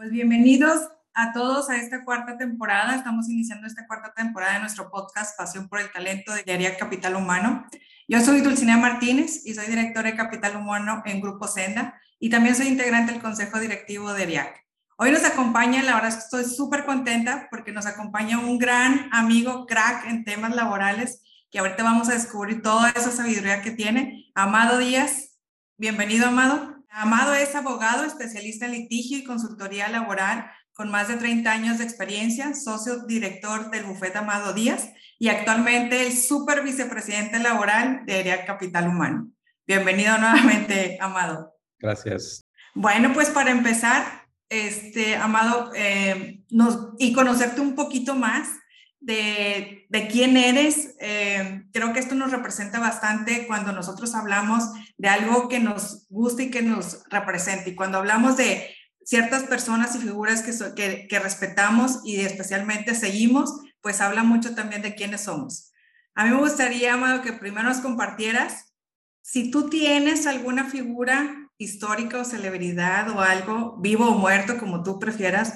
pues bienvenidos a todos a esta cuarta temporada. Estamos iniciando esta cuarta temporada de nuestro podcast Pasión por el Talento de Diaria Capital Humano. Yo soy Dulcinea Martínez y soy directora de Capital Humano en Grupo Senda y también soy integrante del Consejo Directivo de ERIAC. Hoy nos acompaña, la verdad estoy súper contenta porque nos acompaña un gran amigo, crack en temas laborales, que ahorita vamos a descubrir toda esa sabiduría que tiene. Amado Díaz, bienvenido Amado. Amado es abogado, especialista en litigio y consultoría laboral con más de 30 años de experiencia, socio director del bufete Amado Díaz y actualmente el super vicepresidente laboral de ERIA Capital Humano. Bienvenido nuevamente, Amado. Gracias. Bueno, pues para empezar, este, Amado, eh, nos, y conocerte un poquito más, de, de quién eres. Eh, creo que esto nos representa bastante cuando nosotros hablamos de algo que nos gusta y que nos representa. Y cuando hablamos de ciertas personas y figuras que, que, que respetamos y especialmente seguimos, pues habla mucho también de quiénes somos. A mí me gustaría, Amado, que primero nos compartieras si tú tienes alguna figura histórica o celebridad o algo, vivo o muerto, como tú prefieras,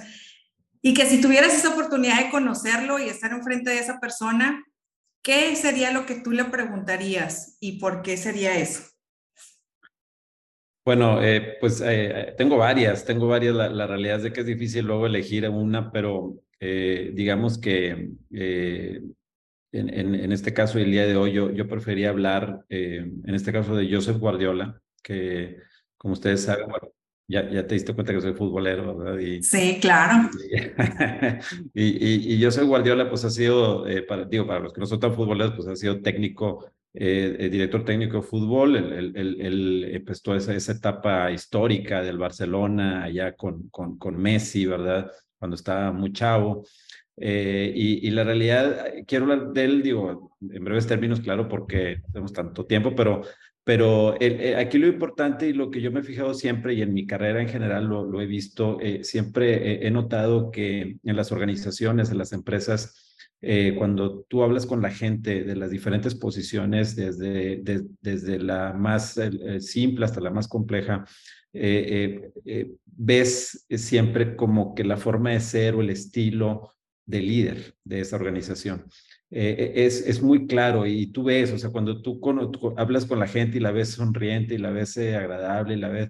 y que si tuvieras esa oportunidad de conocerlo y estar enfrente de esa persona, ¿qué sería lo que tú le preguntarías y por qué sería eso? Bueno, eh, pues eh, tengo varias, tengo varias. La, realidad es de que es difícil luego elegir una, pero eh, digamos que en, este caso, el día de hoy, yo, yo prefería hablar, en este caso, de Joseph Guardiola, que como ustedes saben, ya, ya te diste cuenta que soy futbolero, ¿verdad? Y, sí, claro. Y, y, y, yo soy Guardiola, pues ha sido, eh, para, digo, para los que no son tan futboleros, pues ha sido técnico, eh, eh director técnico de fútbol. Él, él, él empezó esa, esa, etapa histórica del Barcelona, allá con, con, con Messi, ¿verdad? Cuando estaba muy chavo. Eh, y, y, la realidad, quiero hablar de él, digo, en breves términos, claro, porque tenemos tanto tiempo, pero pero eh, aquí lo importante y lo que yo me he fijado siempre y en mi carrera en general lo, he visto, eh, siempre he notado que en las organizaciones, en las empresas, eh, cuando tú hablas con la gente de las diferentes posiciones, desde, desde la más simple hasta la más compleja, ves siempre como que la forma de ser o el estilo de líder de esa organización. Eh, es, es muy claro y tú ves, o sea, cuando tú, hablas con la gente y la ves sonriente y la ves eh, agradable y la ves,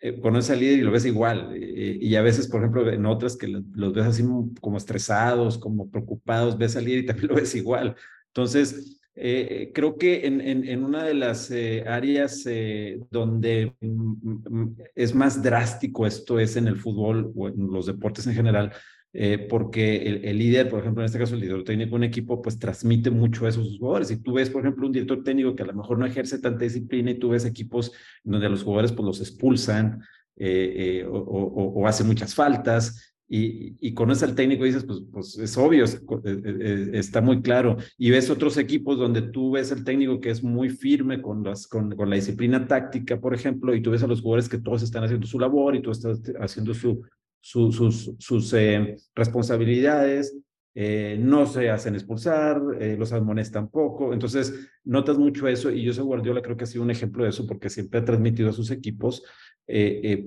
eh, conoces al líder y lo ves igual. y a veces, por ejemplo, en otras que los ves así como estresados, como preocupados, ves al líder y también lo ves igual. Entonces, creo que en, en, en, una de las áreas donde mm, mm, es más drástico esto es en el fútbol o en los deportes en general, eh, porque el, líder, por ejemplo, en este caso el director técnico de un equipo, pues transmite mucho eso a sus jugadores. Si tú ves, por ejemplo, un director técnico que a lo mejor no ejerce tanta disciplina y tú ves equipos donde a los jugadores pues los expulsan eh, eh, o, o, hacen muchas faltas, y, y conoces al técnico y dices, pues, pues es obvio, está muy claro. Y ves otros equipos donde tú ves al técnico que es muy firme con, las, con, con, la disciplina táctica, por ejemplo, y tú ves a los jugadores que todos están haciendo su labor y tú estás haciendo su, sus, sus eh, responsabilidades, eh, no se hacen expulsar, eh, los amonestan poco. Entonces, notas mucho eso y soy Guardiola creo que ha sido un ejemplo de eso porque siempre ha transmitido a sus equipos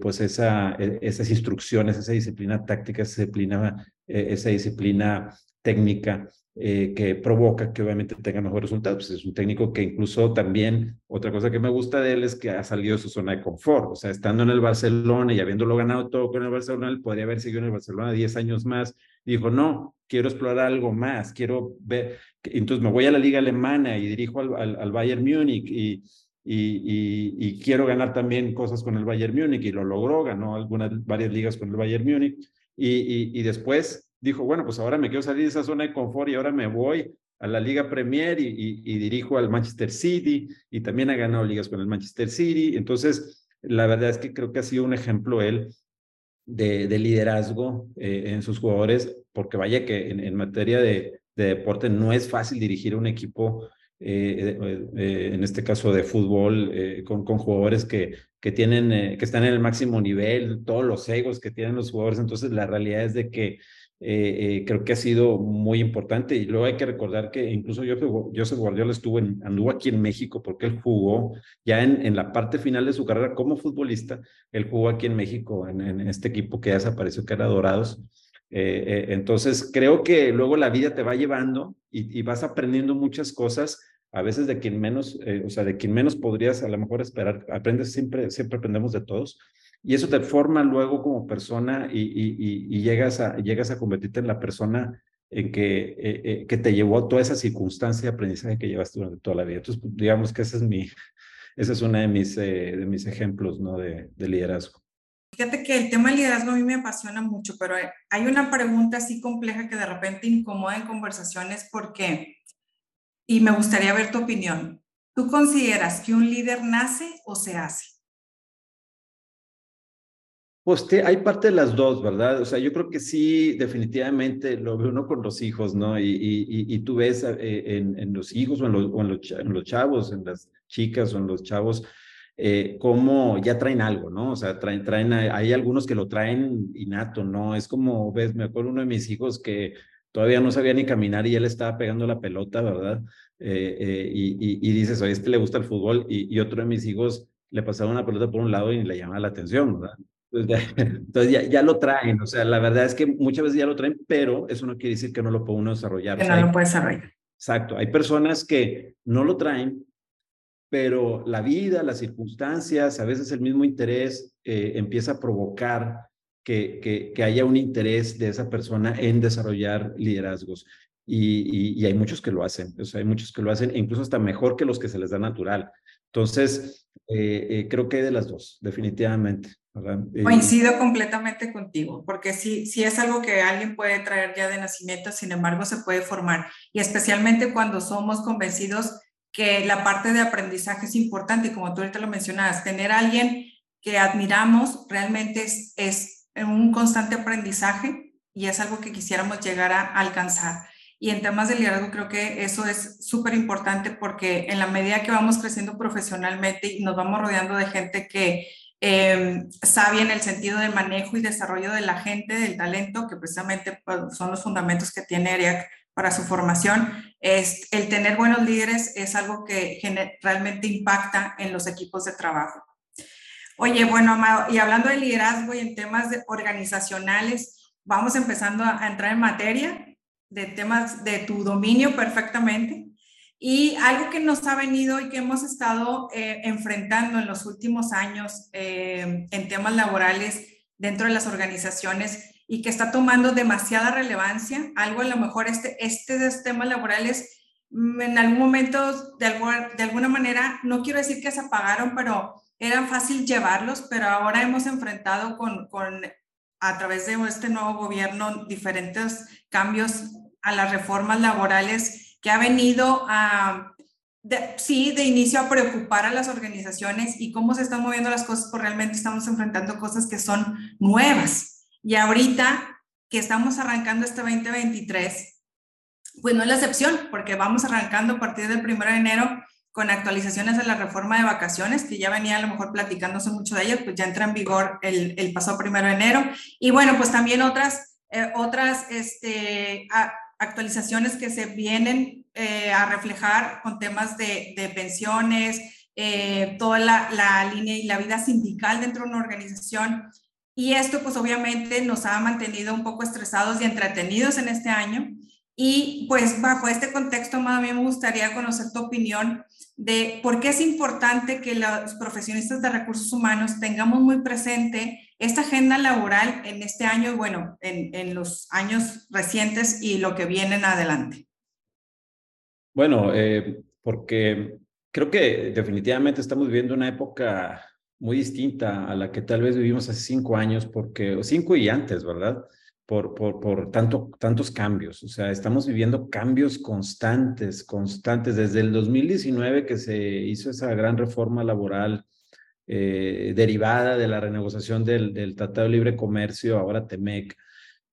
pues esa, esas instrucciones, esa disciplina táctica, esa disciplina, esa disciplina técnica eh, que provoca que obviamente tenga mejores resultados. Pues es un técnico que incluso también, otra cosa que me gusta de él es que ha salido de su zona de confort. O sea, estando en el Barcelona y habiéndolo ganado todo con el Barcelona, él podría haber seguido en el Barcelona 10 años más. Y dijo, no, quiero explorar algo más, quiero ver. Entonces me voy a la liga alemana y dirijo al, al, Bayern Múnich y, y, y, quiero ganar también cosas con el Bayern Múnich y lo logró, ganó algunas, varias ligas con el Bayern Múnich. Y, y, después dijo, bueno, pues ahora me quiero salir de esa zona de confort y ahora me voy a la Liga Premier y, dirijo al Manchester City y también ha ganado ligas con el Manchester City. Entonces, la verdad es que creo que ha sido un ejemplo él de, de liderazgo en sus jugadores, porque vaya que en, en materia de, de, deporte no es fácil dirigir un equipo eh, eh, en este caso de fútbol, eh, con, con, jugadores que, que, tienen, que están en el máximo nivel, todos los egos que tienen los jugadores. Entonces, la realidad es de que creo que ha sido muy importante. Y luego hay que recordar que incluso Joseph Guardiola estuvo en, anduvo aquí en México porque él jugó ya en, en la parte final de su carrera como futbolista. Él jugó aquí en México, en, en este equipo que ya desapareció, que era Dorados. Eh, eh, entonces, creo que luego la vida te va llevando y, y, vas aprendiendo muchas cosas, a veces de quien menos, eh, o sea, de quien menos podrías a lo mejor esperar. Aprendes siempre, siempre aprendemos de todos. Y eso te forma luego como persona y, y, y llegas, a, llegas a convertirte en la persona en que, que te llevó a toda esa circunstancia de aprendizaje que llevaste durante toda la vida. Entonces, digamos que ese es mi, ese es uno de mis, de mis ejemplos ¿no? de, de liderazgo. Fíjate que el tema del liderazgo a mí me apasiona mucho, pero hay una pregunta así compleja que de repente incomoda en conversaciones porque, y me gustaría ver tu opinión, ¿tú consideras que un líder nace o se hace? Pues te, hay parte de las dos, ¿verdad? O sea, yo creo que sí, definitivamente lo ve uno con los hijos, ¿no? Y, y, y tú ves eh, en, en, los hijos o en los, o en los, en los chavos, en las chicas o en los chavos, eh, como ya traen algo, ¿no? O sea, traen, traen, hay algunos que lo traen innato, ¿no? Es como, ves, me acuerdo uno de mis hijos que todavía no sabía ni caminar y él estaba pegando la pelota, ¿verdad? Eh, eh, y, y, dices, oye, este le gusta el fútbol y, y, otro de mis hijos le pasaba una pelota por un lado y le llamaba la atención, ¿verdad? Entonces, ya, entonces ya, ya, lo traen, o sea, la verdad es que muchas veces ya lo traen, pero eso no quiere decir que no lo pueda uno desarrollar. Que o sea, no lo puede desarrollar. Exacto, hay personas que no lo traen, pero la vida, las circunstancias, a veces el mismo interés eh, empieza a provocar que, que, que, haya un interés de esa persona en desarrollar liderazgos. Y, y, y, hay muchos que lo hacen, o sea, hay muchos que lo hacen, incluso hasta mejor que los que se les da natural. Entonces, eh, eh, creo que hay de las dos, definitivamente. Eh, Coincido completamente contigo, porque sí, sí es algo que alguien puede traer ya de nacimiento, sin embargo, se puede formar. Y especialmente cuando somos convencidos que la parte de aprendizaje es importante y como tú ahorita lo mencionabas, tener a alguien que admiramos realmente es, es un constante aprendizaje y es algo que quisiéramos llegar a alcanzar. Y en temas de liderazgo creo que eso es súper importante porque en la medida que vamos creciendo profesionalmente y nos vamos rodeando de gente que eh, sabe en el sentido del manejo y desarrollo de la gente, del talento, que precisamente pues, son los fundamentos que tiene ERIAC para su formación, es, el tener buenos líderes es algo que realmente impacta en los equipos de trabajo. Oye, bueno, Amado, y hablando de liderazgo y en temas de organizacionales, vamos empezando a entrar en materia de temas de tu dominio perfectamente. Y algo que nos ha venido y que hemos estado eh, enfrentando en los últimos años eh, en temas laborales dentro de las organizaciones y que está tomando demasiada relevancia. Algo a lo mejor este, este de temas laborales mm, en algún momento, de alguna, de alguna manera, no quiero decir que se apagaron, pero eran fácil llevarlos, pero ahora hemos enfrentado con a través de este nuevo gobierno diferentes cambios a las reformas laborales que ha venido a, sí, de inicio a preocupar a las organizaciones y cómo se están moviendo las cosas, porque realmente estamos enfrentando cosas que son nuevas. Y ahorita que estamos arrancando este 2023, pues no es la excepción, porque vamos arrancando a partir del 1 de enero con actualizaciones a la reforma de vacaciones, que ya venía a lo mejor platicándose mucho de ellas, pues ya entra en vigor el, el pasado 1 de enero. Y bueno, pues también otras, eh, otras este, actualizaciones que se vienen eh, a reflejar con temas de, de pensiones, eh, toda la, la, línea y la vida sindical dentro de una organización. Y esto pues obviamente nos ha mantenido un poco estresados y entretenidos en este año. Y pues bajo este contexto, a mí me gustaría conocer tu opinión de por qué es importante que los profesionistas de recursos humanos tengamos muy presente esta agenda laboral en este año y bueno, en, en los años recientes y lo que vienen adelante. Bueno, eh, porque creo que definitivamente estamos viviendo una época muy distinta a la que tal vez vivimos hace cinco años, porque, cinco y antes, ¿verdad? Por, por, por tanto, tantos cambios. O sea, estamos viviendo cambios constantes, constantes. Desde el 2019 que se hizo esa gran reforma laboral eh, derivada de la renegociación del, del, Tratado de Libre Comercio, ahora TEMEC,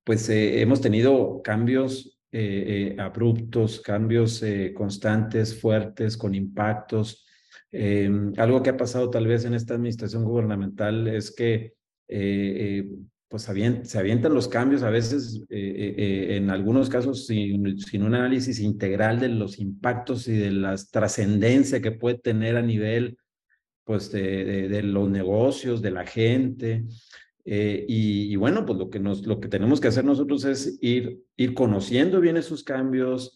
pues eh, hemos tenido cambios eh, abruptos, cambios constantes, fuertes, con impactos. algo que ha pasado tal vez en esta administración gubernamental es que pues se avientan los cambios a veces, en algunos casos, sin, un análisis integral de los impactos y de la trascendencia que puede tener a nivel pues de, los negocios, de la gente. Eh, y, bueno, pues lo que, nos, lo que tenemos que hacer nosotros es ir, ir conociendo bien esos cambios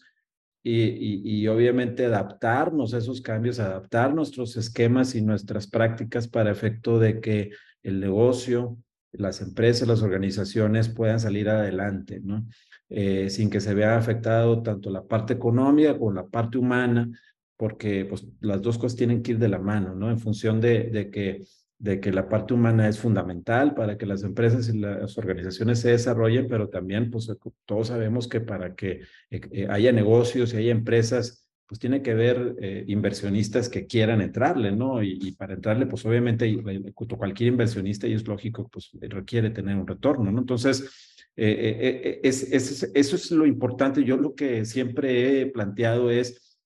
y, obviamente adaptarnos a esos cambios, adaptar nuestros esquemas y nuestras prácticas para efecto de que el negocio, las empresas, las organizaciones puedan salir adelante, ¿no? Eh, sin que se vea afectado tanto la parte económica como la parte humana, porque pues, las dos cosas tienen que ir de la mano, ¿no? En función de, de, que, de que la parte humana es fundamental para que las empresas y las organizaciones se desarrollen, pero también, pues todos sabemos que para que eh, eh, haya negocios y haya empresas, pues tiene que haber eh, inversionistas que quieran entrarle, ¿no? Y, para entrarle, pues obviamente cualquier inversionista, y es lógico, pues requiere tener un retorno, ¿no? Entonces, es, es, eso es lo importante. Yo lo que siempre he planteado es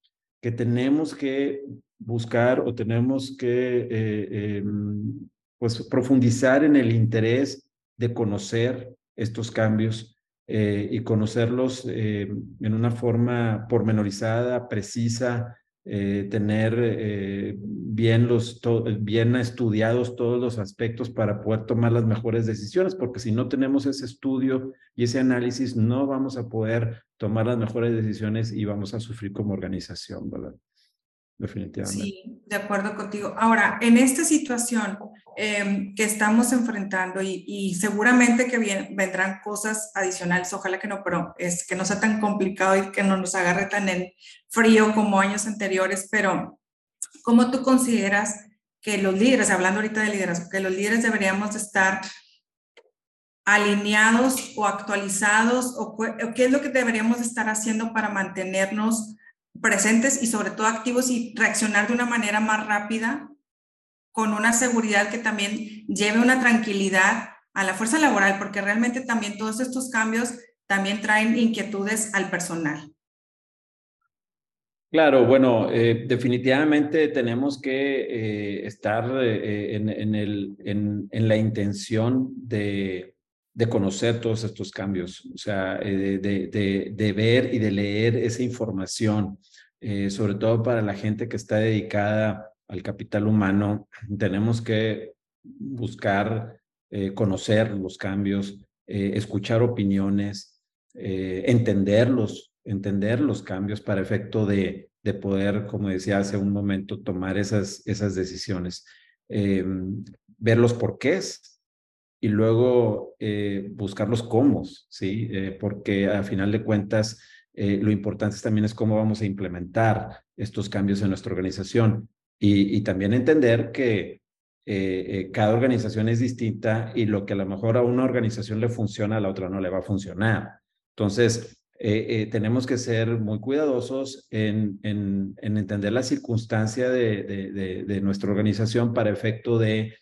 que tenemos que buscar o tenemos que eh, em, pues profundizar en el interés de conocer estos cambios eh, y conocerlos eh, en una forma pormenorizada, precisa, eh, tener bien, los bien estudiados todos los aspectos para poder tomar las mejores decisiones, porque si no tenemos ese estudio y ese análisis, no vamos a poder tomar las mejores decisiones y vamos a sufrir como organización, ¿verdad? Definitivamente. Sí, de acuerdo contigo. Ahora, en esta situación em, que estamos enfrentando y, seguramente que vendrán cosas adicionales, ojalá que no, pero es que no sea tan complicado y que no nos agarre tan en frío como años anteriores, pero ¿cómo tú consideras que los líderes, hablando ahorita de liderazgo, que los líderes deberíamos estar alineados o actualizados o, o qué es lo que deberíamos estar haciendo para mantenernos presentes y sobre todo activos y reaccionar de una manera más rápida, con una seguridad que también lleve una tranquilidad a la fuerza laboral, porque realmente también todos estos cambios también traen inquietudes al personal. Claro, bueno, eh, definitivamente tenemos que eh, estar eh, en, el, en, la intención de, de, conocer todos estos cambios, o sea, de, de, de, ver y de leer esa información. Eh, sobre todo para la gente que está dedicada al capital humano, tenemos que buscar eh, conocer los cambios, eh, escuchar opiniones, entenderlos, entender los cambios para efecto de, de, poder, como decía hace un momento, tomar esas, esas decisiones, em, ver los porqués y luego buscar los cómo, ¿sí? porque a final de cuentas, eh, lo importante también es cómo vamos a implementar estos cambios en nuestra organización y, también entender que eh, eh, cada organización es distinta y lo que a lo mejor a una organización le funciona, a la otra no le va a funcionar. Entonces, tenemos que ser muy cuidadosos en, en, entender la circunstancia de, nuestra organización para efecto de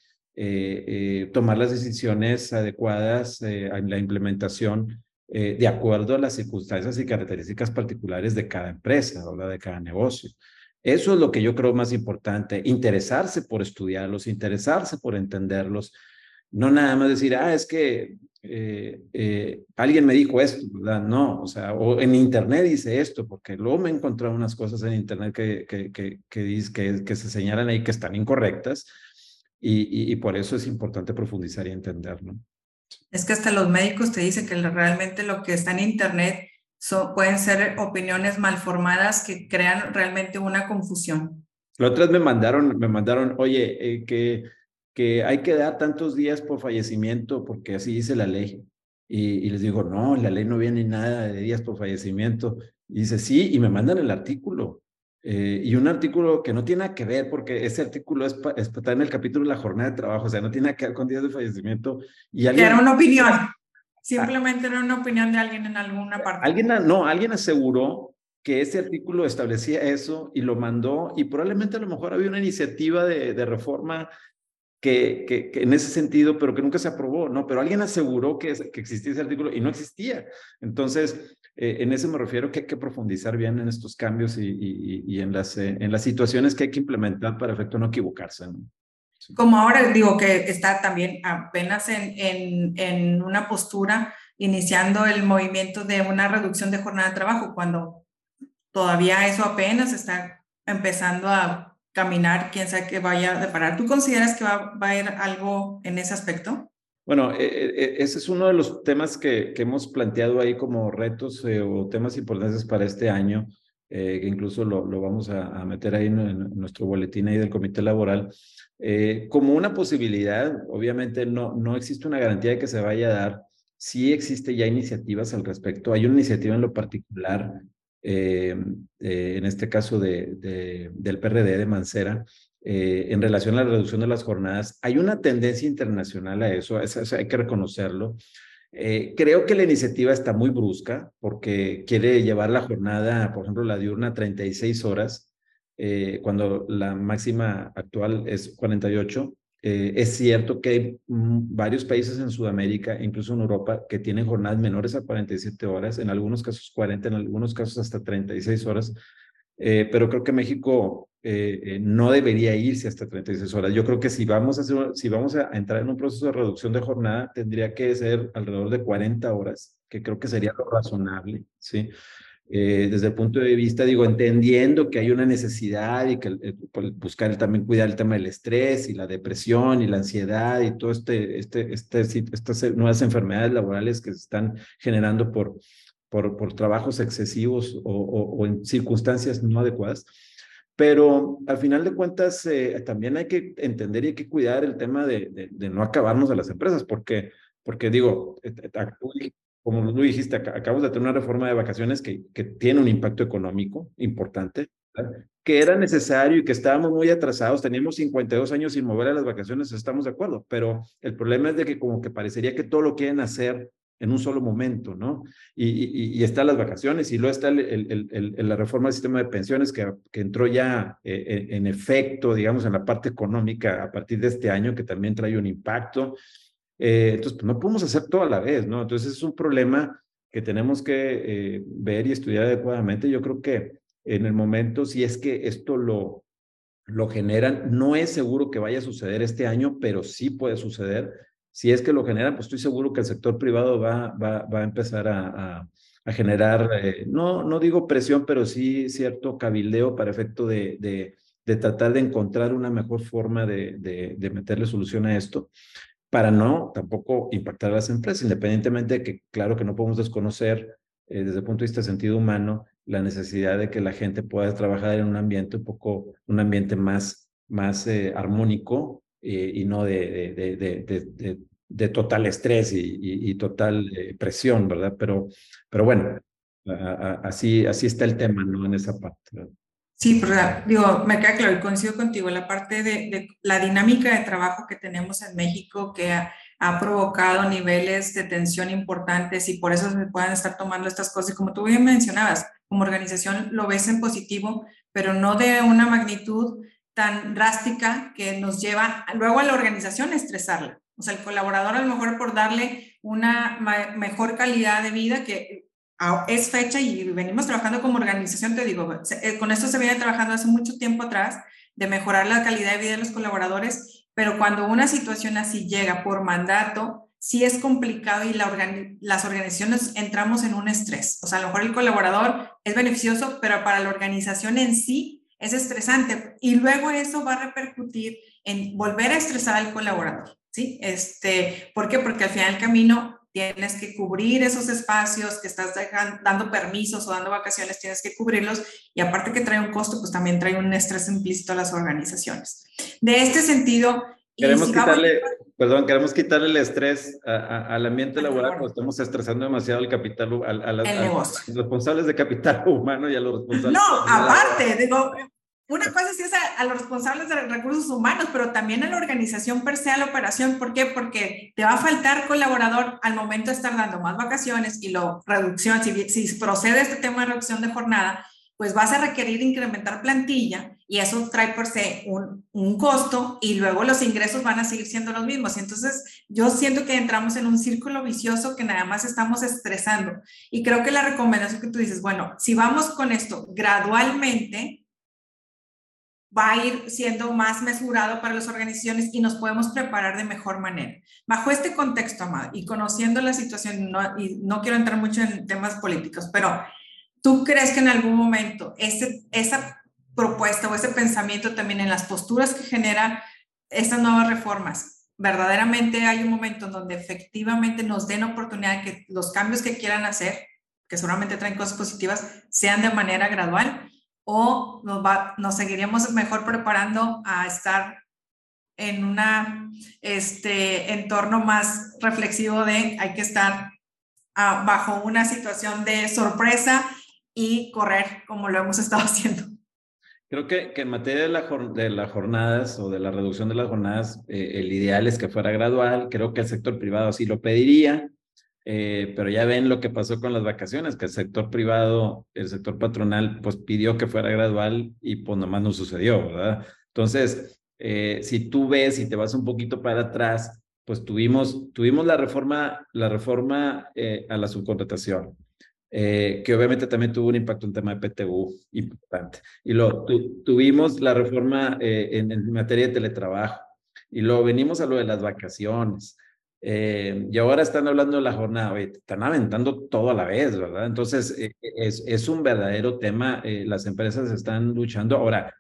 tomar las decisiones adecuadas en la implementación eh, de acuerdo a las circunstancias y características particulares de cada empresa, o de cada negocio. Eso es lo que yo creo más importante, interesarse por estudiarlos, interesarse por entenderlos, no nada más decir, ah, es que eh, eh, alguien me dijo esto, ¿verdad? No, o sea, o en internet dice esto, porque luego me he encontrado unas cosas en internet que, que, que, que, que, que se señalan ahí que están incorrectas y, y, y por eso es importante profundizar y entender, ¿no? Es que hasta los médicos te dicen que realmente lo que está en Internet pueden ser opiniones malformadas que crean realmente una confusión. Los otras me mandaron, me mandaron, oye, eh, que, que hay que dar tantos días por fallecimiento porque así dice la ley. Y, y, les digo, no, la ley no viene nada de días por fallecimiento. Y dice, sí, y me mandan el artículo. Eh, y un artículo que no tiene nada que ver, porque ese artículo es, está en el capítulo de la jornada de trabajo, o sea, no tiene nada que ver con días de fallecimiento. Y alguien, era una opinión, simplemente era una opinión de alguien en alguna parte. Alguien, no, alguien aseguró que ese artículo establecía eso y lo mandó, y probablemente a lo mejor había una iniciativa de, de reforma que, que, en ese sentido, pero que nunca se aprobó, ¿no? Pero alguien aseguró que, que existía ese artículo y no existía. Entonces, eh, en eso me refiero que hay que profundizar bien en estos cambios y, en, las, eh, en las situaciones que hay que implementar para efecto no equivocarse. Como ahora digo que está también apenas en, en, una postura iniciando el movimiento de una reducción de jornada de trabajo, cuando todavía eso apenas está empezando a caminar, quién sabe qué vaya a deparar. ¿Tú consideras que va, va a haber algo en ese aspecto? Bueno, eh, eh, ese es uno de los temas que, que hemos planteado ahí como retos eh, o temas importantes para este año, que incluso lo, lo vamos a, meter ahí en, en, nuestro boletín ahí del comité laboral, como una posibilidad, obviamente no, no existe una garantía de que se vaya a dar, sí existe ya iniciativas al respecto. Hay una iniciativa en lo particular, eh, eh, en este caso de, del PRD de Mancera, eh, en relación a la reducción de las jornadas. Hay una tendencia internacional a eso, eso, eso hay que reconocerlo. Eh, creo que la iniciativa está muy brusca porque quiere llevar la jornada, por ejemplo, la diurna a 36 horas, eh, cuando la máxima actual es 48. Eh, es cierto que hay varios países en Sudamérica, incluso en Europa, que tienen jornadas menores a 47 horas, en algunos casos 40, en algunos casos hasta 36 horas, eh, pero creo que México eh, no debería irse hasta 36 horas. Yo creo que si vamos, a hacer, si vamos a entrar en un proceso de reducción de jornada, tendría que ser alrededor de 40 horas, que creo que sería lo razonable, ¿sí? Eh, desde el punto de vista, digo, entendiendo que hay una necesidad y que eh, buscar también cuidar el tema del estrés y la depresión y la ansiedad y todo este, este, este, estas nuevas enfermedades laborales que se están generando por, por, por trabajos excesivos o, en circunstancias no adecuadas. Pero al final de cuentas, eh, también hay que entender y hay que cuidar el tema de, de, no acabarnos a las empresas, porque, porque digo, como tú dijiste, acabamos de tener una reforma de vacaciones que, que tiene un impacto económico importante, que era necesario y que estábamos muy atrasados, teníamos 52 años sin mover a las vacaciones, estamos de acuerdo, pero el problema es de que como que parecería que todo lo quieren hacer en un solo momento, ¿no? Y, y, y están las vacaciones y luego está el, el, el, la reforma del sistema de pensiones que, que entró ya eh, en efecto, digamos, en la parte económica a partir de este año, que también trae un impacto. Eh, entonces, pues, no podemos hacer todo a la vez, ¿no? Entonces, es un problema que tenemos que eh, ver y estudiar adecuadamente. Yo creo que en el momento, si es que esto lo, lo generan, no es seguro que vaya a suceder este año, pero sí puede suceder. Si es que lo generan, pues estoy seguro que el sector privado va, va, va a empezar a, a, generar, eh, no, no digo presión, pero sí cierto cabildeo para efecto de, de, de tratar de encontrar una mejor forma de, de, de meterle solución a esto para no tampoco impactar a las empresas, independientemente de que, claro, que no podemos desconocer eh, desde el punto de vista de sentido humano la necesidad de que la gente pueda trabajar en un ambiente un poco, un ambiente más, más eh, armónico eh, y no de, de, de, de, total estrés y, y, y total eh, presión, ¿verdad? Pero, pero bueno, así, así está el tema, ¿no? En esa parte. Sí, pero digo, me queda claro y coincido contigo, la parte de, la dinámica de trabajo que tenemos en México que ha, ha, provocado niveles de tensión importantes y por eso se pueden estar tomando estas cosas. Y como tú bien mencionabas, como organización lo ves en positivo, pero no de una magnitud tan drástica que nos lleva luego a la organización a estresarla. O sea, el colaborador a lo mejor por darle una mejor calidad de vida, que es fecha y venimos trabajando como organización, te digo, eh, con esto se viene trabajando hace mucho tiempo atrás, de mejorar la calidad de vida de los colaboradores, pero cuando una situación así llega por mandato, sí es complicado y las organizaciones entramos en un estrés. O sea, a lo mejor el colaborador es beneficioso, pero para la organización en sí es estresante. Y luego eso va a repercutir en volver a estresar al colaborador. ¿Sí? Este, ¿Por qué? Porque al final del camino tienes que cubrir esos espacios que estás dando permisos o dando vacaciones, tienes que cubrirlos y aparte que trae un costo, pues también trae un estrés implícito a las organizacionzaciones. De este sentido... Queremos si quitarle, vamos... perdón, queremos quitarle el estrés a, a, al ambiente laboral cuando estamos estresando demasiado al capital, a, a, las, a los responsables de capital humano y a los responsables... No, aparte, digo, una cosa sí es a, a, los responsables de recursos humanos, pero también a la organización per se, a la operación. ¿Por qué? Porque te va a faltar colaborador al momento de estar dando más vacaciones y la reducción, si, si procede este tema de reducción de jornada, pues vas a requerir incrementar plantilla y eso trae por sí un, un, costo y luego los ingresos van a seguir siendo los mismos. Entonces, yo siento que entramos en un círculo vicioso que nada más estamos estresando. Y creo que la recomendación que tú dices, bueno, si vamos con esto gradualmente, va a ir siendo más mesurado para las organizaciones y nos podemos preparar de mejor manera. Bajo este contexto, Amado, y conociendo la situación, no, y no quiero entrar mucho en temas políticos, pero ¿Tú crees que en algún momento ese, esa propuesta o ese pensamiento también en las posturas que genera estas nuevas reformas, verdaderamente hay un momento en donde efectivamente nos den oportunidad que los cambios que quieran hacer, que seguramente traen cosas positivas, sean de manera gradual o nos, va, nos seguiríamos mejor preparando a estar en un este, entorno más reflexivo de hay que estar ah, bajo una situación de sorpresa y correr como lo hemos estado haciendo. Creo que, que en materia de, la, de las jornadas o de la reducción de las jornadas, eh, el ideal es que fuera gradual. Creo que el sector privado sí lo pediría, eh, pero ya ven lo que pasó con las vacaciones, que el sector privado, el sector patronal, pues pidió que fuera gradual y pues nomás no sucedió, ¿verdad? Entonces, eh, si tú ves y te vas un poquito para atrás, pues tuvimos, tuvimos la reforma, la reforma a la subcontratación eh, que obviamente también tuvo un impacto en tema de PTU importante. Y lo tuvimos la reforma eh, en, materia de teletrabajo. Y luego venimos a lo de las vacaciones. Eh, y ahora están hablando de la jornada, están aventando todo a la vez, ¿verdad? Entonces, es, es un verdadero tema. las empresas están luchando. Ahora,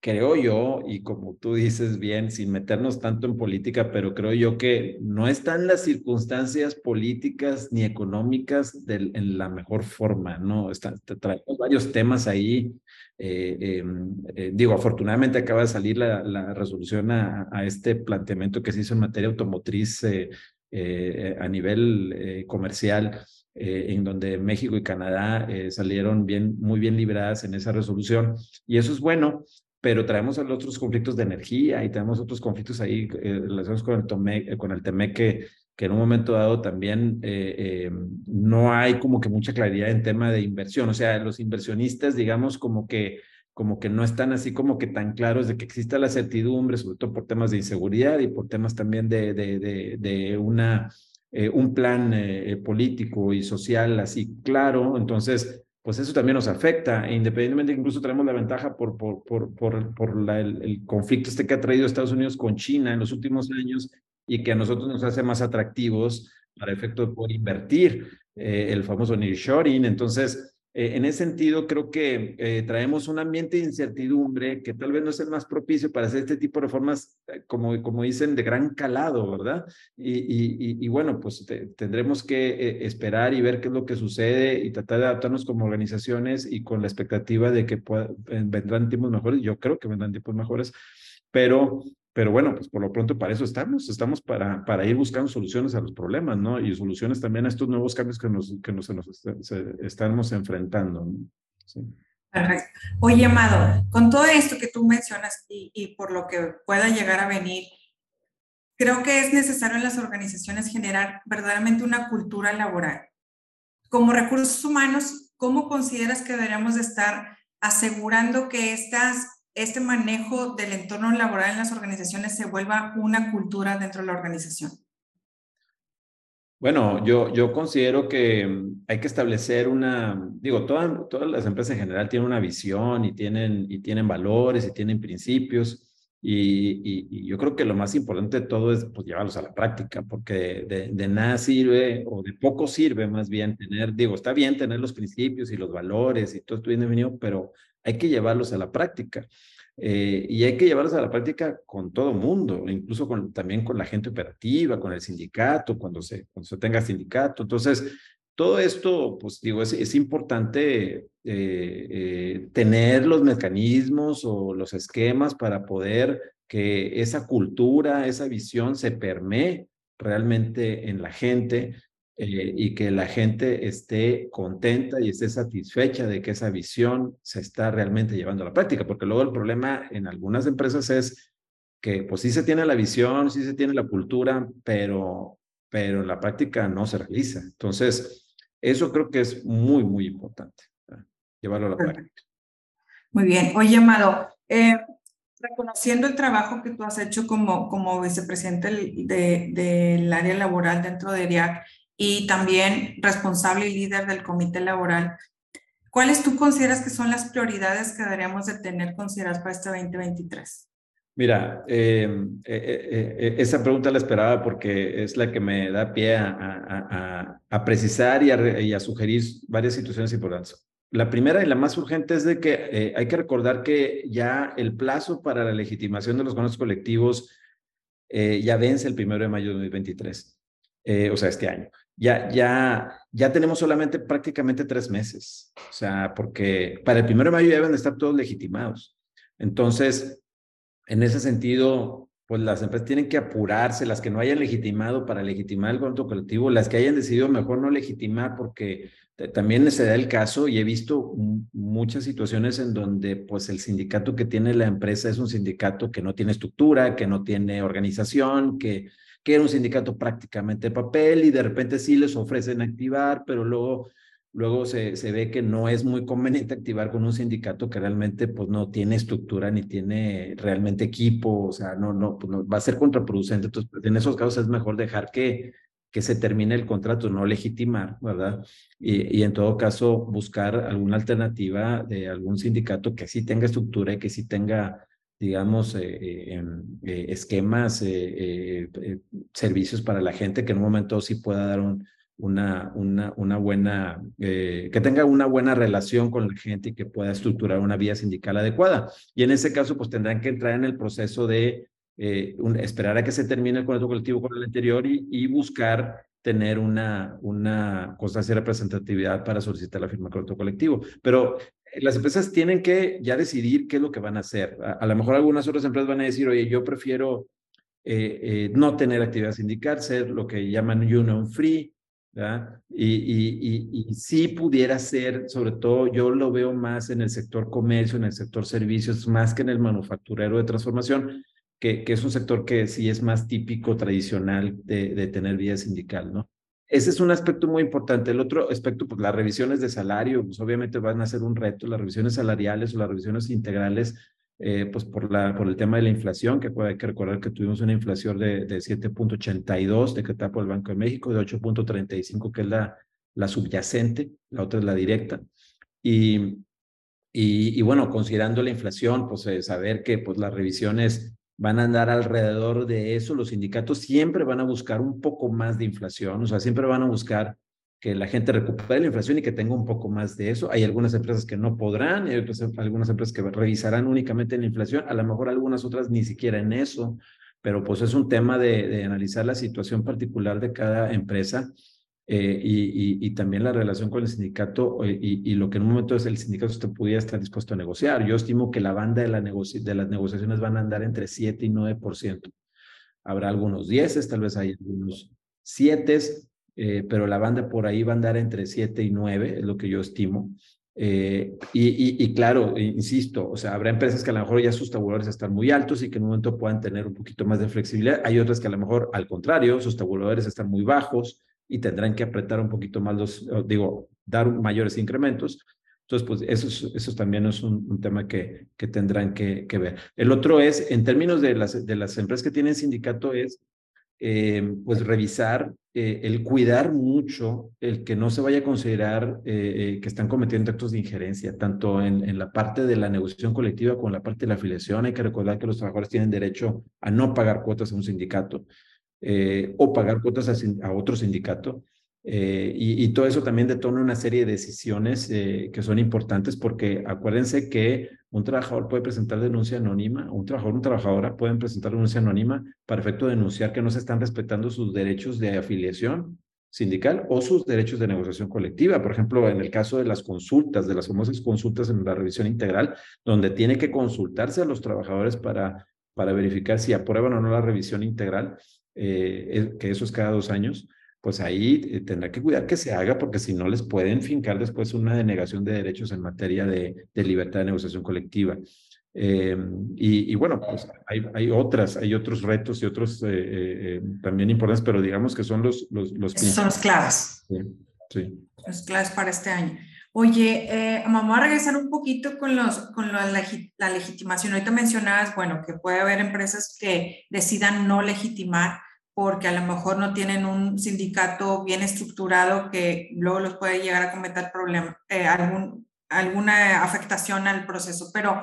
creo yo, y como tú dices bien, sin meternos tanto en política, pero creo yo que no están las circunstancias políticas ni económicas en la mejor forma, ¿no? Están, traemos varios temas ahí. Eh, em, eh, digo, afortunadamente acaba de salir la, la resolución a, a, este planteamiento que se hizo en materia automotriz eh, a nivel comercial. en donde México y Canadá salieron bien, muy bien libradas en esa resolución. Y eso es bueno, pero traemos otros conflictos de energía y tenemos otros conflictos ahí eh, relacionados con el, tome, con el Temeque, que en un momento dado también eh, eh, no hay como que mucha claridad en tema de inversión. O sea, los inversionistas, digamos, como que como que no están así como que tan claros de que exista la certidumbre, sobre todo por temas de inseguridad y por temas también de, de, de, de una, un plan político y social así claro. Entonces, pues eso también nos afecta, e independientemente incluso tenemos la ventaja por, por, por, por, el, conflicto este que ha traído Estados Unidos con China en los últimos años y que a nosotros nos hace más atractivos para efecto de poder invertir, eh, el famoso nearshoring. Entonces, eh, en ese sentido, creo que eh, traemos un ambiente de incertidumbre que tal vez no es el más propicio para hacer este tipo de reformas, eh, como, como dicen, de gran calado, ¿verdad? Y, y, y bueno, pues tendremos que esperar y ver qué es lo que sucede y tratar de adaptarnos como organizaciones y con la expectativa de que vendrán tiempos mejores. Yo creo que vendrán tiempos mejores, pero pero bueno, pues por lo pronto para eso estamos, estamos para, para ir buscando soluciones a los problemas, ¿no? Y soluciones también a estos nuevos cambios que nos, que nos, estamos enfrentando. ¿no? Sí. Perfecto. Oye, Amado, con todo esto que tú mencionas y, y por lo que pueda llegar a venir, creo que es necesario en las organizaciones generar verdaderamente una cultura laboral. Como recursos humanos, ¿cómo consideras que deberíamos de estar asegurando que estas este manejo del entorno laboral en las organizaciones se vuelva una cultura dentro de la organización? Bueno, yo, yo considero que mm, hay que establecer una, digo, todas, todas las empresas en general tienen una visión y tienen, y tienen valores y tienen principios. Y, yo creo que lo más importante de todo es pues, llevarlos a la práctica, porque de, nada sirve, o de poco sirve más bien tener, digo, está bien tener los principios y los valores y todo esto bien venido, pero hay que llevarlos a la práctica. Eh, y hay que llevarlos a la práctica con todo mundo, incluso también con la gente operativa, con el sindicato, cuando se, tenga sindicato. Entonces, todo esto, pues digo, es, es importante eh, eh, tener los mecanismos o los esquemas para poder que esa cultura, esa visión se permee realmente en la gente eh, y que la gente esté contenta y esté satisfecha de que esa visión se está realmente llevando a la práctica, porque luego el problema en algunas empresas es que pues sí se tiene la visión, sí se tiene la cultura, pero, pero la práctica no se realiza. Entonces, eso creo que es muy, muy importante. llevarlo a la práctica. Muy bien. Oye, Amado, eh, reconociendo el trabajo que tú has hecho como, como vicepresidente del área laboral dentro de ERIAC y también responsable y líder del comité laboral, ¿cuáles tú consideras que son las prioridades que deberíamos de tener consideradas para este 2023? Mira, em, eh, eh, esa pregunta la esperaba porque es la que me da pie a, a, precisar y, y a, sugerir varias situaciones importantes. La primera y la más urgente es de que eh, hay que recordar que ya el plazo para la legitimación de los bonos colectivos eh, ya vence el primero de mayo de 2023, eh, o sea, este año. Ya, ya, ya tenemos solamente prácticamente tres meses, o sea, porque para el primero de mayo ya deben estar todos legitimados. Entonces, en ese sentido, pues las empresas tienen que apurarse, las que no hayan legitimado para legitimar el bono colectivo, las que hayan decidido mejor no legitimar porque también se da el caso y he visto muchas situaciones en donde pues el sindicato que tiene la empresa es un sindicato que no tiene estructura, que no tiene organización, que, que era un sindicato prácticamente de papel y de repente sí les ofrecen activar, pero luego, luego se, se ve que no es muy conveniente activar con un sindicato que realmente pues no tiene estructura ni tiene realmente equipo, o sea, no, no, pues, no va a ser contraproducente. Entonces, en esos casos es mejor dejar que que se termine el contrato, no legitimar, ¿verdad? Y, y, en todo caso buscar alguna alternativa de algún sindicato que sí tenga estructura y que sí tenga, digamos, eh, eh, em, eh, esquemas, servicios para la gente, que en un momento sí pueda dar un, una, una, una buena, que tenga una buena relación con la gente y que pueda estructurar una vía sindical adecuada. Y en ese caso, pues tendrán que entrar en el proceso de eh, esperar a que se termine el contrato colectivo con el anterior y, buscar tener una, una constancia de representatividad para solicitar la firma del contrato colectivo. Pero eh, las empresas tienen que ya decidir qué es lo que van a hacer. A, lo mejor algunas otras empresas van a decir, oye, yo prefiero eh, no tener actividad sindical, ser lo que llaman union free. Y, y, sí pudiera ser, sobre todo yo lo veo más en el sector comercio, en el sector servicios, más que en el manufacturero de transformación, que, es un sector que sí es más típico, tradicional de, de, tener vida sindical, ¿no? Ese es un aspecto muy importante. El otro aspecto, pues las revisiones de salario, pues obviamente van a ser un reto, las revisiones salariales o las revisiones integrales, eh, pues por, la, por el tema de la inflación, que hay que recordar que tuvimos una inflación de, de 7.82 decretada por el Banco de México, de 8.35 que es la, la subyacente, la otra es la directa. Y, y, bueno, considerando la inflación, pues eh, saber que pues las revisiones van a andar alrededor de eso. Los sindicatos siempre van a buscar un poco más de inflación, o sea, siempre van a buscar que la gente recupere la inflación y que tenga un poco más de eso. Hay algunas empresas que no podrán, hay otras, algunas empresas que revisarán únicamente la inflación, a lo mejor algunas otras ni siquiera en eso, pero pues es un tema de analizar la situación particular de cada empresa eh, y, y, también la relación con el sindicato eh, y, y, lo que en un momento es el sindicato usted pudiera estar dispuesto a negociar. Yo estimo que la banda de, la de las negociaciones van a andar entre 7 y 9%. Habrá algunos 10, tal vez hay algunos 7, eh, pero la banda por ahí va a andar entre 7 y 9, es lo que yo estimo. Eh, y, y, claro, insisto, o sea, habrá empresas que a lo mejor ya sus tabuladores están muy altos y que en un momento puedan tener un poquito más de flexibilidad. Hay otras que a lo mejor, al contrario, sus tabuladores están muy bajos y tendrán que apretar un poquito más los, digo, dar mayores incrementos. Entonces, pues eso, eso también es un, tema que, que tendrán que, que, ver. El otro es, en términos de las, de las empresas que tienen sindicato, es eh, pues revisar, eh, el cuidar mucho, el que no se vaya a considerar eh, que están cometiendo actos de injerencia, tanto en, en la parte de la negociación colectiva como en la parte de la afiliación. Hay que recordar que los trabajadores tienen derecho a no pagar cuotas a un sindicato. Eh, o pagar cuotas a, otro sindicato. Eh, y, todo eso también detona una serie de decisiones eh, que son importantes porque acuérdense que un trabajador puede presentar denuncia anónima, un trabajador, una trabajadora pueden presentar denuncia anónima para efecto de denunciar que no se están respetando sus derechos de afiliación sindical o sus derechos de negociación colectiva. Por ejemplo, en el caso de las consultas, de las famosas consultas en la revisión integral, donde tiene que consultarse a los trabajadores para, para verificar si aprueban o no la revisión integral, eh, que eso es cada dos años, pues ahí eh, tendrá que cuidar que se haga porque si no les pueden fincar después una denegación de derechos en materia de, de libertad de negociación colectiva. Eh, y, y, bueno, pues hay, hay, otras, hay otros retos y otros también importantes, pero digamos que son los... los, los son los claves. Sí, sí. Los claves para este año. Oye, eh, vamos a regresar un poquito con, los, con la, la legitimación. Ahorita mencionabas, bueno, que puede haber empresas que decidan no legitimar porque a lo mejor no tienen un sindicato bien estructurado que luego los puede llegar a cometer eh, algún, alguna afectación al proceso. Pero,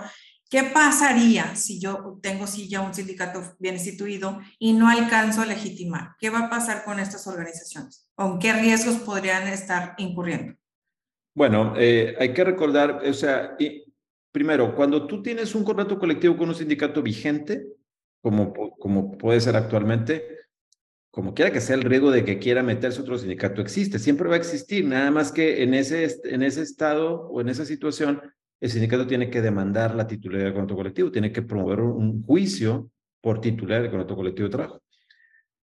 ¿qué pasaría si yo tengo sí ya un sindicato bien instituido y no alcanzo a legitimar? ¿Qué va a pasar con estas organizaciones? ¿Con qué riesgos podrían estar incurriendo? Bueno, eh, hay que recordar, o sea, primero, cuando tú tienes un contrato colectivo con un sindicato vigente, como, como puede ser actualmente, como quiera que sea el riesgo de que quiera meterse otro sindicato existe, siempre va a existir, nada más que en ese, en ese estado o en esa situación, el sindicato tiene que demandar la titularidad del contrato colectivo, tiene que promover un juicio por titular del contrato colectivo de trabajo.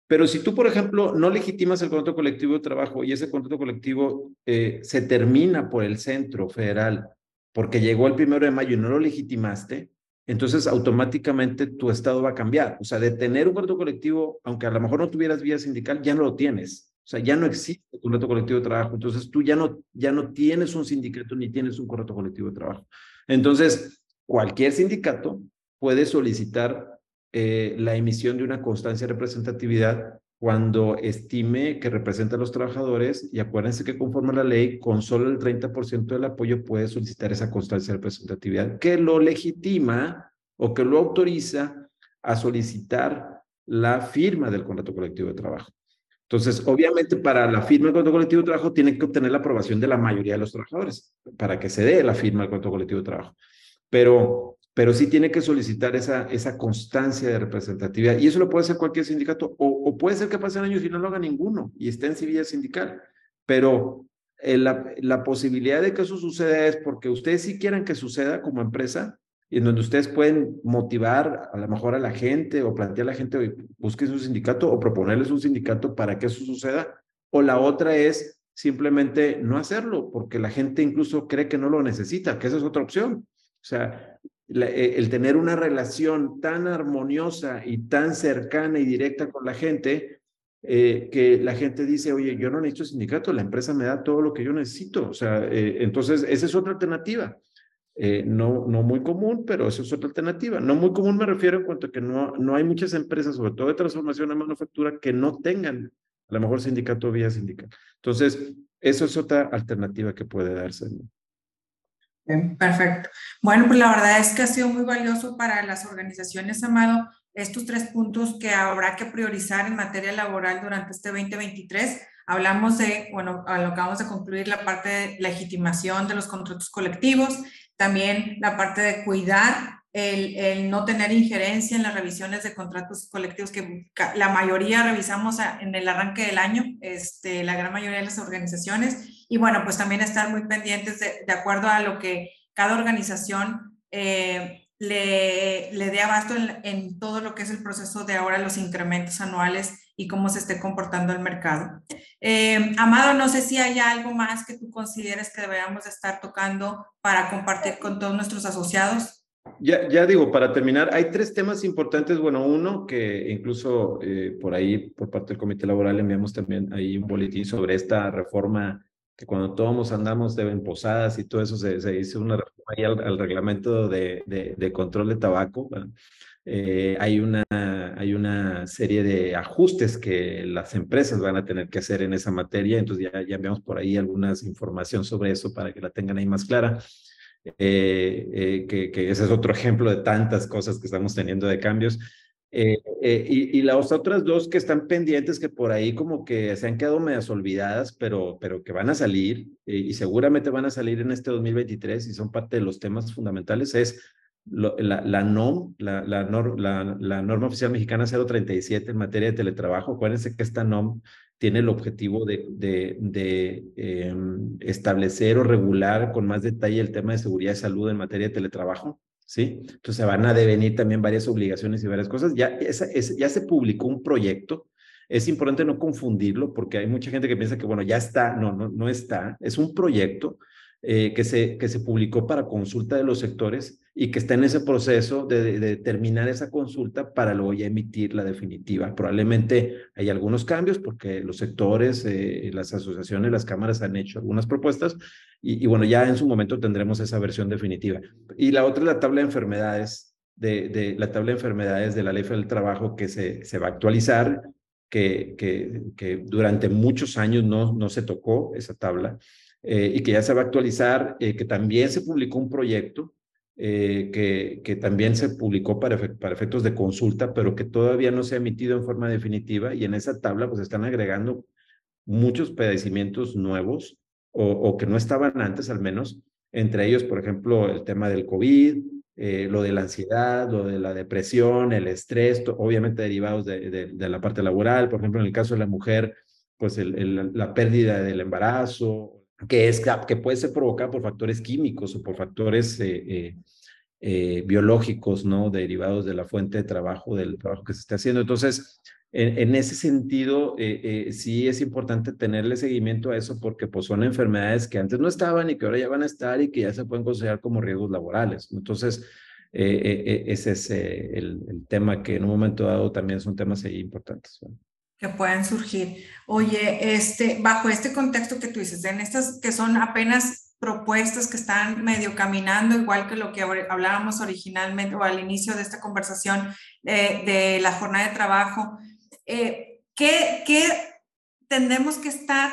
Pero si tú, por ejemplo, no legitimas el contrato colectivo de trabajo y ese contrato colectivo eh, se termina por el centro federal porque llegó el primero de mayo y no lo legitimaste, entonces automáticamente tu estado va a cambiar. O sea, de tener un contrato colectivo, aunque a lo mejor no tuvieras vía sindical, ya no lo tienes. O sea, ya no existe un contrato colectivo de trabajo. Entonces tú ya no, ya no tienes un sindicato ni tienes un contrato colectivo de trabajo. Entonces, cualquier sindicato puede solicitar eh, la emisión de una constancia de representatividad cuando estime que representa a los trabajadores y acuérdense que conforme a la ley, con solo el 30% del apoyo puede solicitar esa constancia de representatividad que lo legitima o que lo autoriza a solicitar la firma del contrato colectivo de trabajo. Entonces, obviamente, para la firma del contrato colectivo de trabajo tienen que obtener la aprobación de la mayoría de los trabajadores para que se dé la firma del contrato colectivo de trabajo. Pero pero sí tiene que solicitar esa, esa constancia de representatividad. Y eso lo puede hacer cualquier sindicato, o, puede ser que pasen años y no lo haga ninguno y esté en civil sindical. Pero eh, la, la, posibilidad de que eso suceda es porque ustedes sí quieran que suceda como empresa, y en donde ustedes pueden motivar a lo mejor a la gente o plantear a la gente, busquen su sindicato o proponerles un sindicato para que eso suceda. O la otra es simplemente no hacerlo, porque la gente incluso cree que no lo necesita, que esa es otra opción. O sea, eh, el tener una relación tan armoniosa y tan cercana y directa con la gente, eh, que la gente dice, oye, yo no necesito sindicato, la empresa me da todo lo que yo necesito. O sea, eh, entonces esa es otra alternativa. no, no muy común, pero esa es otra alternativa. No muy común me refiero en cuanto a que no, no hay muchas empresas, sobre todo de transformación a manufactura, que no tengan a lo mejor sindicato vía sindical. Entonces, eso es otra alternativa que puede darse. Perfecto. Bueno, pues la verdad es que ha sido muy valioso para las organizaciones, Amado, estos tres puntos que habrá que priorizar en materia laboral durante este 2023. Hablamos de, bueno, lo acabamos de concluir la parte de legitimación de los contratos colectivos, también la parte de cuidar el, no tener injerencia en las revisiones de contratos colectivos que la mayoría revisamos en el arranque del año, este, la gran mayoría de las organizaciones, y bueno, pues también estar muy pendientes de, acuerdo a lo que cada organización eh, le, le dé abasto en, todo lo que es el proceso de ahora los incrementos anuales y cómo se esté comportando el mercado. Eh, Amado, no sé si hay algo más que tú consideres que deberíamos estar tocando para compartir con todos nuestros asociados. Ya, ya digo, para terminar, hay tres temas importantes. Bueno, uno que incluso eh, por ahí, por parte del Comité Laboral, enviamos también ahí un boletín sobre esta reforma que cuando todos andamos deben posadas y todo eso, se, se hizo una reforma ahí al, reglamento de, de, control de tabaco. Eh, hay, una, hay una serie de ajustes que las empresas van a tener que hacer en esa materia, entonces ya, ya enviamos por ahí algunas información sobre eso para que la tengan ahí más clara. Eh, eh, que, que, ese es otro ejemplo de tantas cosas que estamos teniendo de cambios. Eh, y, y, las otras dos que están pendientes, que por ahí como que se han quedado medias olvidadas, pero, pero que van a salir y seguramente van a salir en este 2023 y son parte de los temas fundamentales, es la, la, NOM, la, la, la, norma oficial mexicana 037 en materia de teletrabajo. Acuérdense que esta NOM tiene el objetivo de, de, em, establecer o regular con más detalle el tema de seguridad y salud en materia de teletrabajo. ¿Sí? Entonces van a devenir también varias obligaciones y varias cosas. Ya, se publicó un proyecto. Es importante no confundirlo porque hay mucha gente que piensa que, bueno, ya está. No, no, no está. Es un proyecto eh, que, se, que se publicó para consulta de los sectores y que está en ese proceso de, terminar esa consulta para luego ya emitir la definitiva. Probablemente hay algunos cambios porque los sectores, eh, las asociaciones, las cámaras han hecho algunas propuestas y, bueno, ya en su momento tendremos esa versión definitiva. Y la otra es la tabla de enfermedades, de, la tabla de enfermedades de la Ley del Trabajo que se, se va a actualizar, que, que, que durante muchos años no, no se tocó esa tabla. Eh, y que ya se va a actualizar, eh, que también se publicó un proyecto eh, que, también se publicó para, para, efectos de consulta, pero que todavía no se ha emitido en forma definitiva y en esa tabla pues están agregando muchos padecimientos nuevos o, que no estaban antes al menos, entre ellos, por ejemplo, el tema del COVID, eh, lo de la ansiedad, lo de la depresión, el estrés, obviamente derivados de, de, la parte laboral, por ejemplo, en el caso de la mujer, pues la pérdida del embarazo, que, es, que puede ser provocada por factores químicos o por factores eh, eh, eh, biológicos, ¿no? Derivados de la fuente de trabajo, del trabajo que se está haciendo. Entonces, en, en ese sentido, sí es importante tenerle seguimiento a eso porque pues, son enfermedades que antes no estaban y que ahora ya van a estar y que ya se pueden considerar como riesgos laborales. Entonces, ese es el, el, tema que en un momento dado también son temas ahí importantes. ¿no? Que puedan surgir. Oye, este, bajo este contexto que tú dices, en estas que son apenas propuestas que están medio caminando, igual que lo que hablábamos originalmente o al inicio de esta conversación eh, de la jornada de trabajo, eh, ¿qué, ¿qué tendremos que estar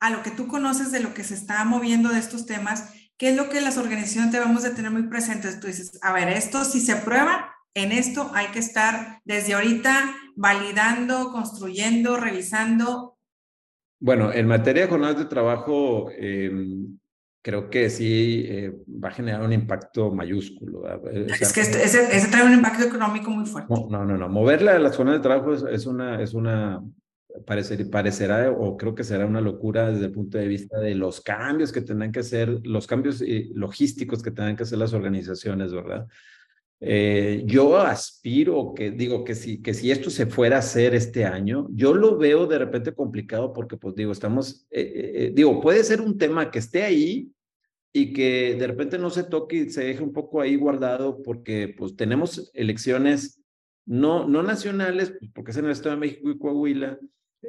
a lo que tú conoces de lo que se está moviendo de estos temas? ¿Qué es lo que las organizaciones debemos de tener muy presentes? Tú dices, a ver, esto si se prueba, en esto hay que estar desde ahorita validando, construyendo, revisando. Bueno, en materia de jornadas de trabajo, eh, creo que sí eh, va a generar un impacto mayúsculo. es que ese, ese, trae un impacto económico muy fuerte. No, no, no. Moverla a las jornadas de trabajo es, es una, es una parecer, parecerá o creo que será una locura desde el punto de vista de los cambios que tendrán que hacer, los cambios eh, logísticos que tendrán que hacer las organizaciones, ¿verdad? Eh, yo aspiro que digo que si, que si esto se fuera a hacer este año, yo lo veo de repente complicado porque pues digo, estamos, eh, eh, digo, puede ser un tema que esté ahí y que de repente no se toque y se deje un poco ahí guardado porque pues tenemos elecciones no, no nacionales, pues, porque es en el Estado de México y Coahuila,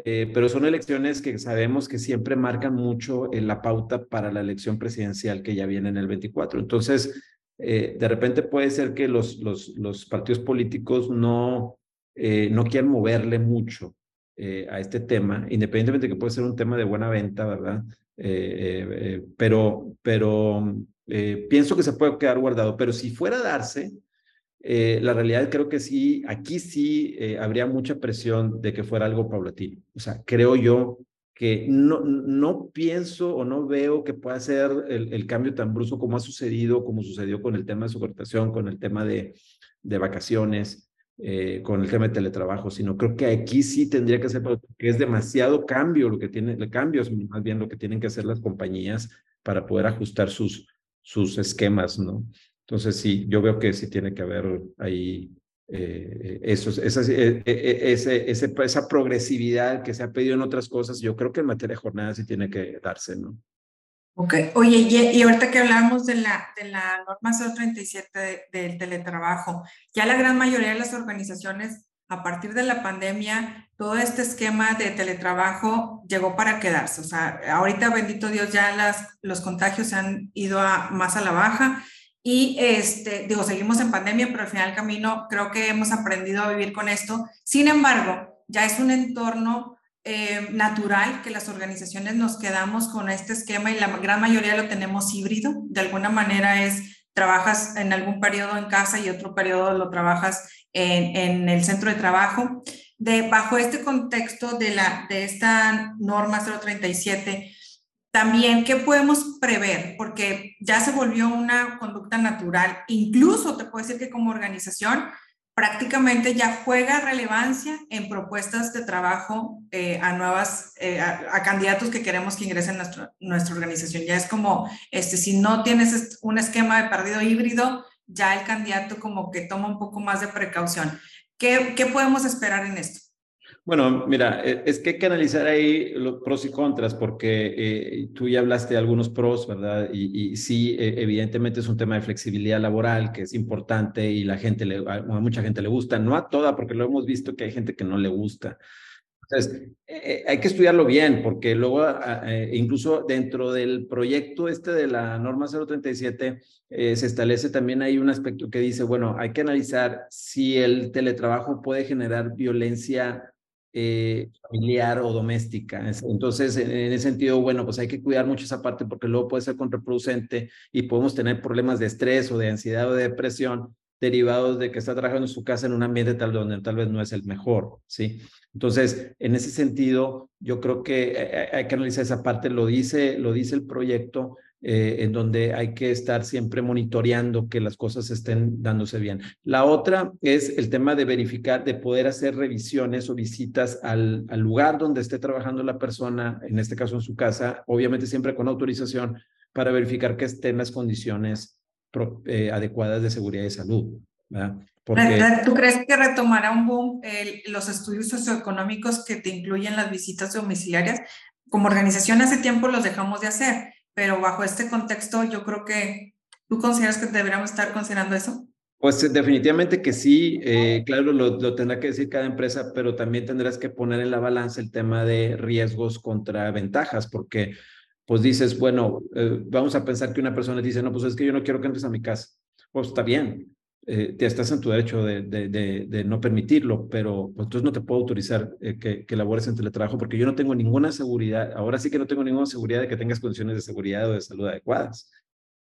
pero son elecciones que sabemos que siempre marcan mucho en la pauta para la elección presidencial que ya viene en el 24. Entonces, eh, de repente puede ser que los, los, los partidos políticos no, eh, no quieran moverle mucho eh, a este tema, independientemente de que puede ser un tema de buena venta, ¿verdad? pero pero pienso que se puede quedar guardado, pero si fuera a darse, la realidad creo que sí, aquí sí habría mucha presión de que fuera algo paulatino. O sea, creo yo que no, no pienso o no veo que pueda ser el, el, cambio tan brusco como ha sucedido, como sucedió con el tema de soportación, con el tema de, de vacaciones, eh, con el tema de teletrabajo, sino creo que aquí sí tendría que ser, porque es demasiado cambio lo que tiene, cambios más bien lo que tienen que hacer las compañías para poder ajustar sus, sus esquemas, ¿no? Entonces sí, yo veo que sí tiene que haber ahí eh, eso, esa, eh, eh, ese, ese, esa progresividad que se ha pedido en otras cosas, yo creo que en materia de jornada sí tiene que darse, ¿no? Ok, oye, y, ahorita que hablamos de la, de la norma 037 del teletrabajo, ya la gran mayoría de las organizaciones, a partir de la pandemia, todo este esquema de teletrabajo llegó para quedarse. O sea, ahorita, bendito Dios, ya las, los contagios se han ido a, más a la baja y este, digo, seguimos en pandemia, pero al final del camino creo que hemos aprendido a vivir con esto. Sin embargo, ya es un entorno eh, natural que las organizaciones nos quedamos con este esquema y la gran mayoría lo tenemos híbrido. De alguna manera es, trabajas en algún periodo en casa y otro periodo lo trabajas en, el centro de trabajo. De, bajo este contexto de, la, de esta norma 037, también, ¿qué podemos prever? Porque ya se volvió una conducta natural. Incluso te puedo decir que como organización prácticamente ya juega relevancia en propuestas de trabajo eh, a nuevas, eh, a, candidatos que queremos que ingresen a nuestra, organización. Ya es como, este, si no tienes un esquema de partido híbrido, ya el candidato como que toma un poco más de precaución. ¿Qué, qué podemos esperar en esto? Bueno, mira, e, es que hay que analizar ahí los pros y contras, porque eh, tú ya hablaste de algunos pros, ¿verdad? Y, sí, e, evidentemente es un tema de flexibilidad laboral que es importante y la gente, le, a mucha gente le gusta, no a toda, porque lo hemos visto que hay gente que no le gusta. Entonces, eh, hay que estudiarlo bien, porque luego, eh, incluso dentro del proyecto este de la norma 037, se establece también hay un aspecto que dice, bueno, hay que analizar si el teletrabajo puede generar violencia eh, familiar o doméstica. Entonces, en, ese sentido, bueno, pues hay que cuidar mucho esa parte porque luego puede ser contraproducente y podemos tener problemas de estrés o de ansiedad o de depresión derivados de que está trabajando en su casa en un ambiente tal donde tal vez no es el mejor, ¿sí? Entonces, en ese sentido, yo creo que eh, hay que analizar esa parte, lo dice, lo dice el proyecto, eh, en donde hay que estar siempre monitoreando que las cosas estén dándose bien. La otra es el tema de verificar, de poder hacer revisiones o visitas al, lugar donde esté trabajando la persona, en este caso en su casa, obviamente siempre con autorización, para verificar que estén las condiciones eh, adecuadas de seguridad y salud. Porque... ¿Tú crees que retomará un boom los estudios socioeconómicos que te incluyen las visitas domiciliarias? Como organización hace tiempo los dejamos de hacer pero bajo este contexto yo creo que tú consideras que deberíamos estar considerando eso. Pues eh, definitivamente que sí, eh, claro, lo, tendrá que decir cada empresa, pero también tendrás que poner en la balanza el tema de riesgos contra ventajas, porque pues dices, bueno, eh, vamos a pensar que una persona dice, no, pues es que yo no quiero que entres a mi casa. Pues está bien, eh, estás en tu derecho de, de, de, no permitirlo, pero pues, entonces no te puedo autorizar eh, que, que labores en teletrabajo porque yo no tengo ninguna seguridad, ahora sí que no tengo ninguna seguridad de que tengas condiciones de seguridad o de salud adecuadas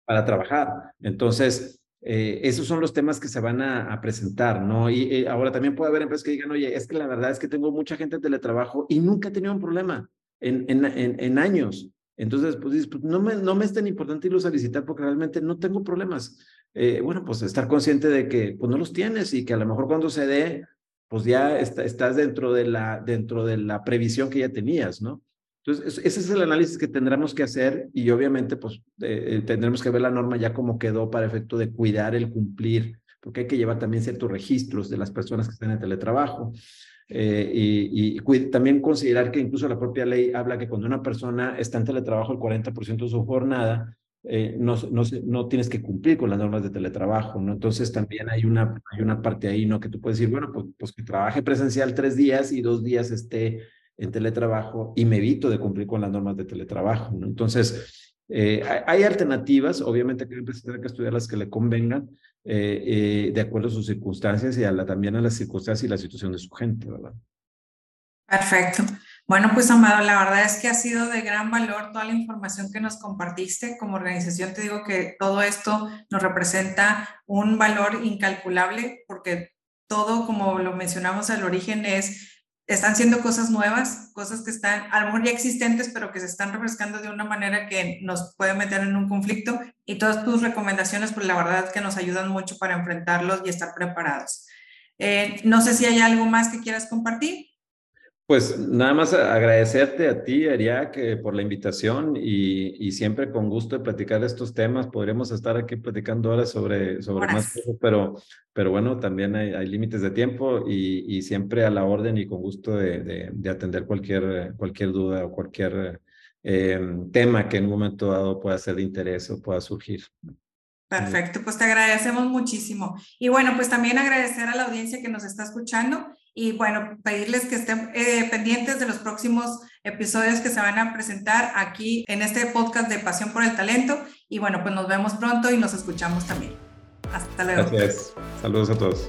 para trabajar. Entonces, eh, esos son los temas que se van a, presentar, ¿no? Y ahora también puede haber empresas que digan, oye, es que la verdad es que tengo mucha gente en teletrabajo y nunca he tenido un problema en, en, en, en años. Entonces, pues pues, no me, no me es tan importante irlos a visitar porque realmente no tengo problemas. Eh, bueno, pues estar consciente de que pues no los tienes y que a lo mejor cuando se dé, pues ya estás dentro de, la, dentro de la previsión que ya tenías, ¿no? Entonces, ese es el análisis que tendremos que hacer y obviamente pues eh, tendremos que ver la norma ya como quedó para efecto de cuidar el cumplir, porque hay que llevar también ciertos registros de las personas que están en teletrabajo. Eh, y, y, también considerar que incluso la propia ley habla que cuando una persona está en teletrabajo el 40% de su jornada, eh, no, no, no, tienes que cumplir con las normas de teletrabajo, ¿no? Entonces también hay una, hay una parte ahí, ¿no? Que tú puedes decir, bueno, pues, pues que trabaje presencial tres días y dos días esté en teletrabajo y me evito de cumplir con las normas de teletrabajo, ¿no? Entonces, eh, hay, alternativas, obviamente que empresa tendrá que estudiar las que le convengan eh, de acuerdo a sus circunstancias y a la, también a las circunstancias y la situación de su gente, ¿verdad? Perfecto. Bueno, pues Amado, la verdad es que ha sido de gran valor toda la información que nos compartiste. Como organización te digo que todo esto nos representa un valor incalculable porque todo, como lo mencionamos al origen, es están siendo cosas nuevas, cosas que están a lo mejor ya existentes, pero que se están refrescando de una manera que nos puede meter en un conflicto. Y todas tus recomendaciones, pues la verdad es que nos ayudan mucho para enfrentarlos y estar preparados. Eh, no sé si hay algo más que quieras compartir. Pues nada más agradecerte a ti, Ariak, por la invitación y, y, siempre con gusto de platicar estos temas. Podríamos estar aquí platicando ahora sobre, sobre más cosas, pero, pero bueno, también hay, hay límites de tiempo y, y, siempre a la orden y con gusto de, de, atender cualquier, cualquier duda o cualquier eh, tema que en un momento dado pueda ser de interés o pueda surgir. Perfecto, pues te agradecemos muchísimo. Y bueno, pues también agradecer a la audiencia que nos está escuchando y bueno, pedirles que estén eh, pendientes de los próximos episodios que se van a presentar aquí en este podcast de Pasión por el Talento. Y bueno, pues nos vemos pronto y nos escuchamos también. Hasta luego. Gracias. Saludos a todos.